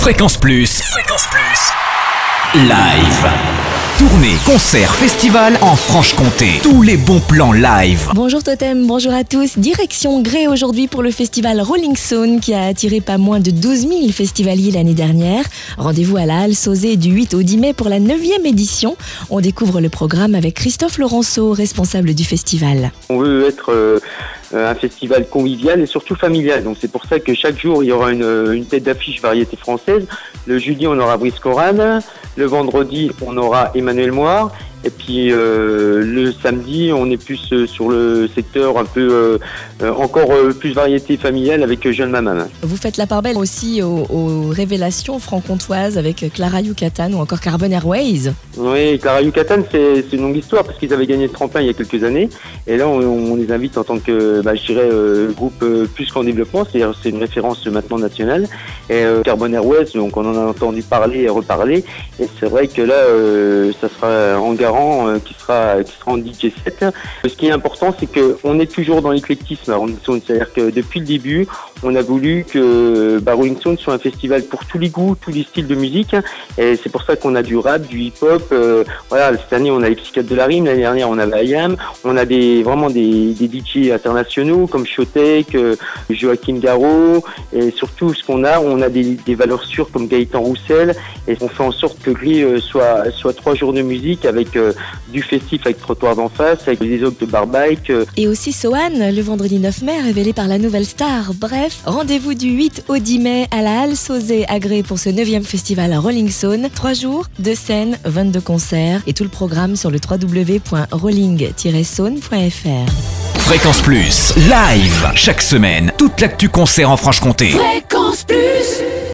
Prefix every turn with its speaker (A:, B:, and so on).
A: Fréquence Plus. Fréquence Plus. Live. Tournée, concert, festival en Franche-Comté. Tous les bons plans live.
B: Bonjour Totem, bonjour à tous. Direction Gré aujourd'hui pour le festival Rolling Stone qui a attiré pas moins de 12 000 festivaliers l'année dernière. Rendez-vous à la Halle Sauzé du 8 au 10 mai pour la 9e édition. On découvre le programme avec Christophe Laurenceau, responsable du festival.
C: On veut être euh, un festival convivial et surtout familial. Donc c'est pour ça que chaque jour il y aura une, une tête d'affiche variété française. Le jeudi on aura Brice Coran, le vendredi on aura Emmanuel Moire et puis euh, le samedi, on est plus euh, sur le secteur un peu euh, encore plus variété familiale avec Jeune Maman.
B: Vous faites la part belle aussi aux, aux révélations franc-comtoises avec Clara Yucatan ou encore Carbon Airways.
C: Oui, Clara Yucatan, c'est une longue histoire parce qu'ils avaient gagné le tremplin il y a quelques années. Et là, on, on les invite en tant que, bah, je dirais, euh, groupe plus qu'en développement. C'est-à-dire, c'est une référence maintenant nationale. Et Carbon Airways, donc on en a entendu parler et reparler. Et c'est vrai que là, ça sera en garant euh, qui sera qui sera en DJ set. Ce qui est important, c'est que on est toujours dans l'éclectisme à Rolling. C'est-à-dire que depuis le début, on a voulu que bah, Rolling Stone soit un festival pour tous les goûts, tous les styles de musique. Et c'est pour ça qu'on a du rap, du hip-hop. euh, voilà, cette année, on a les psychiatres de la rime. L'année dernière, on avait IAM. On a des vraiment des, des DJ internationaux comme Shotek, euh, Joachim Garraud. Et surtout, ce qu'on a, on a des, des valeurs sûres comme Gaëtan Roussel. Et on fait en sorte que Gris soit, soit trois jours de musique avec du festif avec Trottoir d'en face, avec des ogres de barbike. euh,
B: Et aussi Sohan, le vendredi 9 mai, révélé par la nouvelle star. Bref, rendez-vous du 8 au 10 mai à la Halle Sauzé agré pour ce 9e festival à Rolling Stone. 3 jours, 2 scènes, 22 concerts et tout le programme sur le www.rolling-saune.fr.
A: Fréquence Plus. Live. Chaque semaine. Toute l'actu concert en Franche-Comté.
D: Fréquence Plus